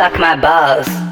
suck my balls.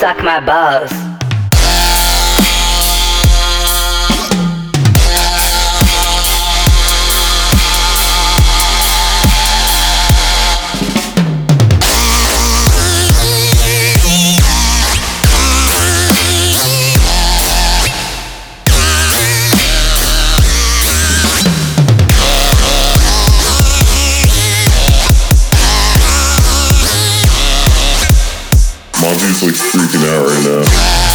suck my balls. He's like freaking out right now.